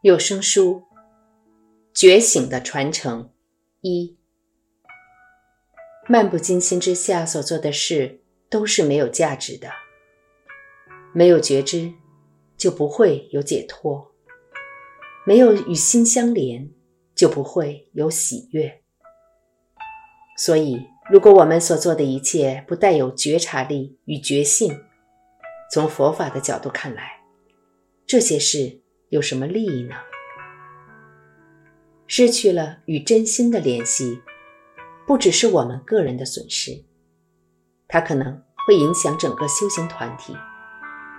有声书《觉醒的传承》一，漫不经心之下所做的事都是没有价值的。没有觉知，就不会有解脱；没有与心相连，就不会有喜悦。所以，如果我们所做的一切不带有觉察力与觉性，从佛法的角度看来，这些事。有什么利益呢？失去了与真心的联系，不只是我们个人的损失，它可能会影响整个修行团体，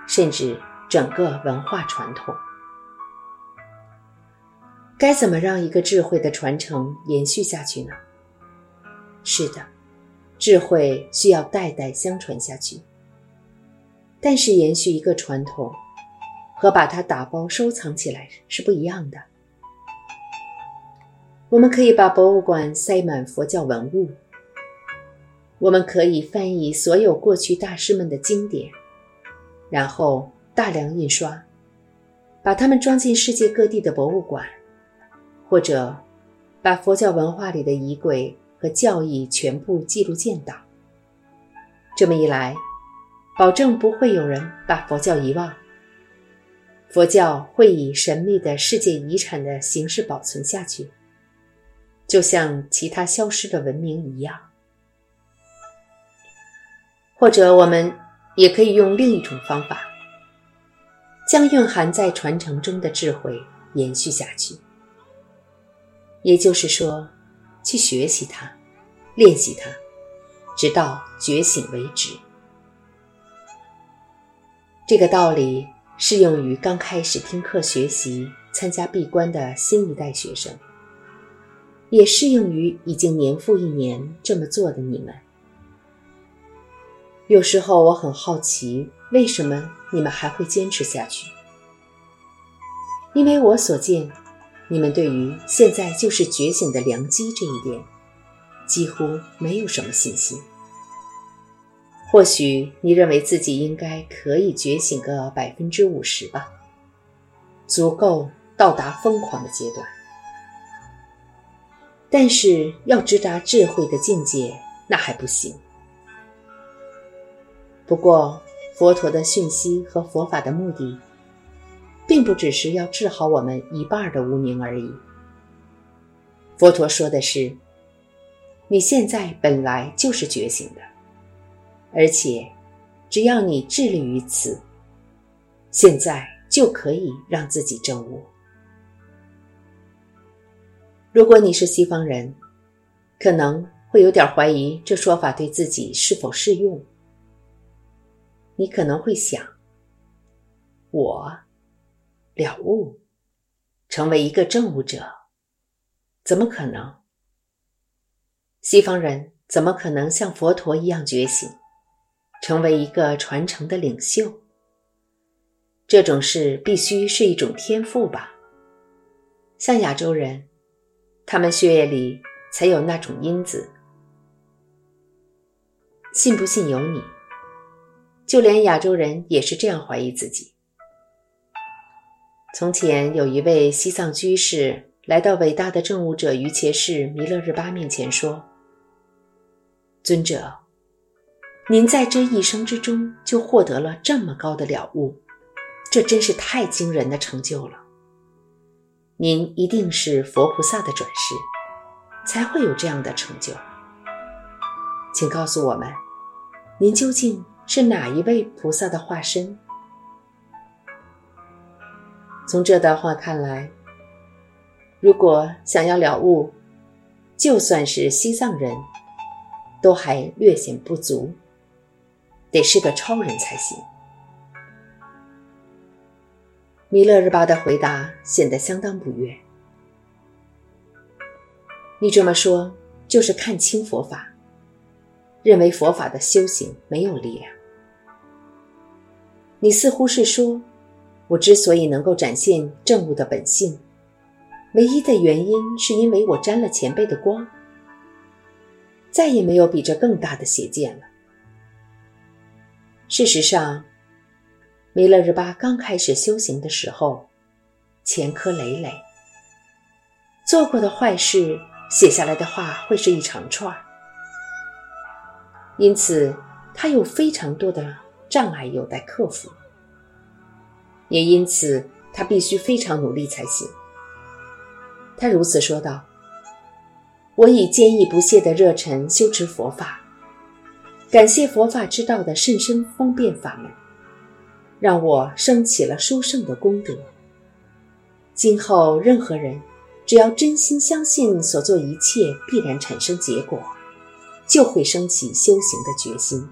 甚至整个文化传统。该怎么让一个智慧的传承延续下去呢？是的，智慧需要代代相传下去，但是延续一个传统。和把它打包收藏起来是不一样的。我们可以把博物馆塞满佛教文物，我们可以翻译所有过去大师们的经典，然后大量印刷，把它们装进世界各地的博物馆，或者把佛教文化里的仪轨和教义全部记录建档。这么一来，保证不会有人把佛教遗忘。佛教会以神秘的世界遗产的形式保存下去，就像其他消失的文明一样。或者，我们也可以用另一种方法，将蕴含在传承中的智慧延续下去。也就是说，去学习它，练习它，直到觉醒为止。这个道理。适用于刚开始听课学习、参加闭关的新一代学生，也适用于已经年复一年这么做的你们。有时候我很好奇，为什么你们还会坚持下去？因为我所见，你们对于现在就是觉醒的良机这一点，几乎没有什么信心。或许你认为自己应该可以觉醒个百分之五十吧，足够到达疯狂的阶段。但是要直达智慧的境界，那还不行。不过，佛陀的讯息和佛法的目的，并不只是要治好我们一半的无明而已。佛陀说的是，你现在本来就是觉醒的。而且，只要你致力于此，现在就可以让自己证悟。如果你是西方人，可能会有点怀疑这说法对自己是否适用。你可能会想：我了悟，成为一个证悟者，怎么可能？西方人怎么可能像佛陀一样觉醒？成为一个传承的领袖，这种事必须是一种天赋吧？像亚洲人，他们血液里才有那种因子。信不信由你。就连亚洲人也是这样怀疑自己。从前有一位西藏居士来到伟大的证悟者于伽士弥勒日巴面前说：“尊者。”您在这一生之中就获得了这么高的了悟，这真是太惊人的成就了。您一定是佛菩萨的转世，才会有这样的成就。请告诉我们，您究竟是哪一位菩萨的化身？从这段话看来，如果想要了悟，就算是西藏人都还略显不足。得是个超人才行。弥勒日巴的回答显得相当不悦。你这么说，就是看清佛法，认为佛法的修行没有力量。你似乎是说，我之所以能够展现正悟的本性，唯一的原因是因为我沾了前辈的光。再也没有比这更大的邪见了。事实上，弥勒日巴刚开始修行的时候，前科累累，做过的坏事写下来的话会是一长串儿。因此，他有非常多的障碍有待克服，也因此他必须非常努力才行。他如此说道：“我以坚毅不懈的热忱修持佛法，感谢佛法之道的甚深方便法门，让我升起了殊胜的功德。今后任何人，只要真心相信所做一切必然产生结果。”就会升起修行的决心，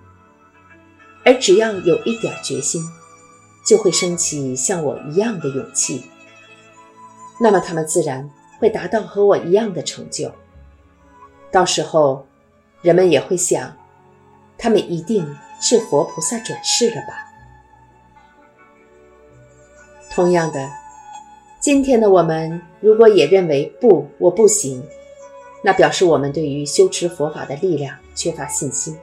而只要有一点决心，就会升起像我一样的勇气。那么他们自然会达到和我一样的成就。到时候，人们也会想，他们一定是佛菩萨转世了吧？同样的，今天的我们如果也认为不，我不行。那表示我们对于修持佛法的力量缺乏信心，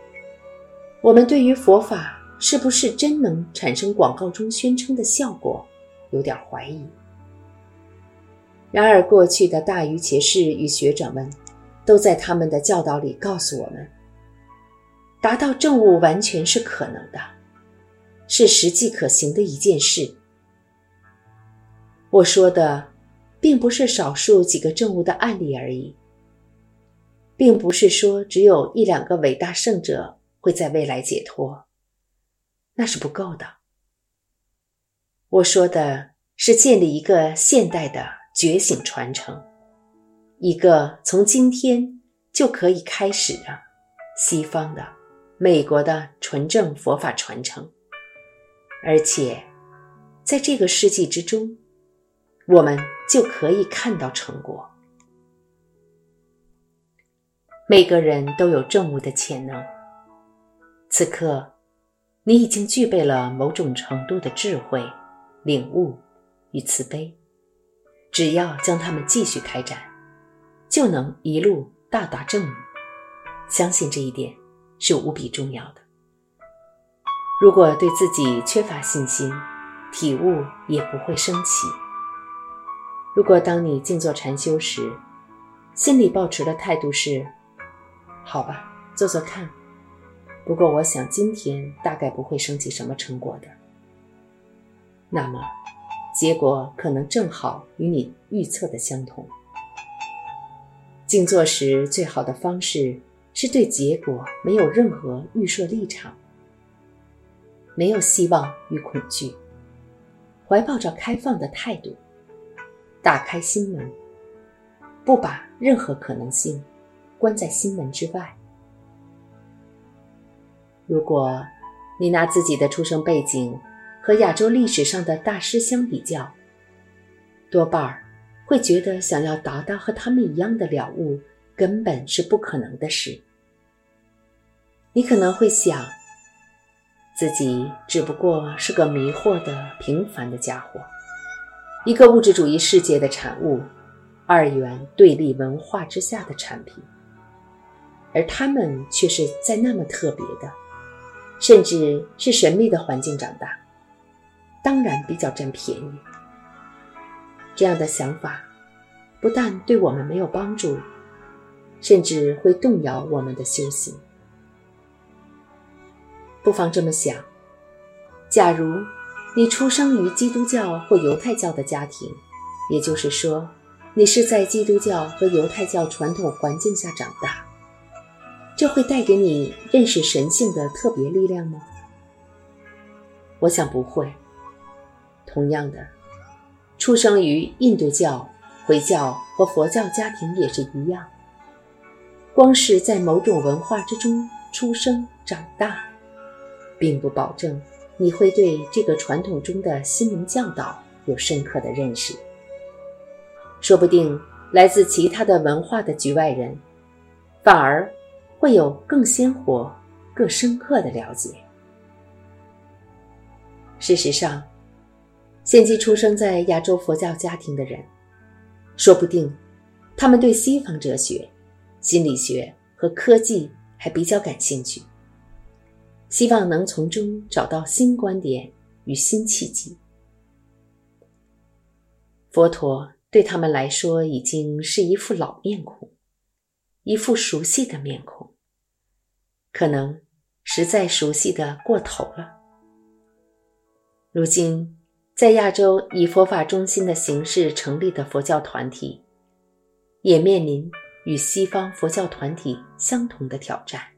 我们对于佛法是不是真能产生广告中宣称的效果有点怀疑。然而，过去的大愚切士与学者们都在他们的教导里告诉我们，达到正悟完全是可能的，是实际可行的一件事。我说的，并不是少数几个正悟的案例而已。并不是说只有一两个伟大圣者会在未来解脱，那是不够的。我说的是建立一个现代的觉醒传承，一个从今天就可以开始的西方的、美国的纯正佛法传承，而且在这个世纪之中，我们就可以看到成果。每个人都有正悟的潜能。此刻，你已经具备了某种程度的智慧、领悟与慈悲，只要将它们继续开展，就能一路大达正悟。相信这一点是无比重要的。如果对自己缺乏信心，体悟也不会升起。如果当你静坐禅修时，心里抱持的态度是，好吧，做做看。不过，我想今天大概不会升起什么成果的。那么，结果可能正好与你预测的相同。静坐时最好的方式是对结果没有任何预设立场，没有希望与恐惧，怀抱着开放的态度，打开心门，不把任何可能性。关在心门之外。如果你拿自己的出生背景和亚洲历史上的大师相比较，多半儿会觉得想要达到和他们一样的了悟根本是不可能的事。你可能会想，自己只不过是个迷惑的平凡的家伙，一个物质主义世界的产物，二元对立文化之下的产品。而他们却是在那么特别的，甚至是神秘的环境长大，当然比较占便宜。这样的想法不但对我们没有帮助，甚至会动摇我们的修行。不妨这么想：假如你出生于基督教或犹太教的家庭，也就是说，你是在基督教和犹太教传统环境下长大。这会带给你认识神性的特别力量吗？我想不会。同样的，出生于印度教、回教和佛教家庭也是一样。光是在某种文化之中出生长大，并不保证你会对这个传统中的心灵教导有深刻的认识。说不定来自其他的文化的局外人，反而。会有更鲜活、更深刻的了解。事实上，现今出生在亚洲佛教家庭的人，说不定他们对西方哲学、心理学和科技还比较感兴趣，希望能从中找到新观点与新契机。佛陀对他们来说已经是一副老面孔，一副熟悉的面孔，可能实在熟悉的过头了。如今，在亚洲以佛法中心的形式成立的佛教团体，也面临与西方佛教团体相同的挑战。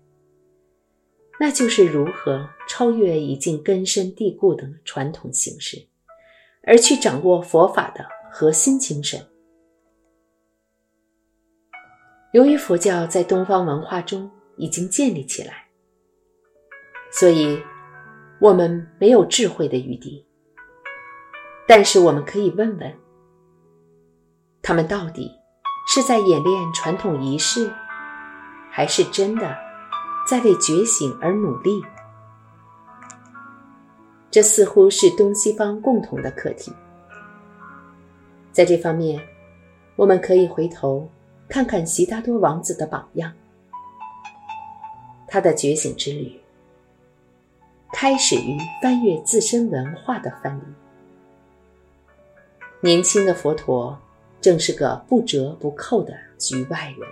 那就是如何超越已经根深蒂固的传统形式，而去掌握佛法的核心精神。由于佛教在东方文化中已经建立起来，所以我们没有智慧的余地。但是我们可以问问：他们到底是在演练传统仪式，还是真的？在为觉醒而努力，这似乎是东西方共同的课题。在这方面，我们可以回头看看悉达多王子的榜样，他的觉醒之旅开始于翻阅自身文化的翻译。年轻的佛陀正是个不折不扣的局外人。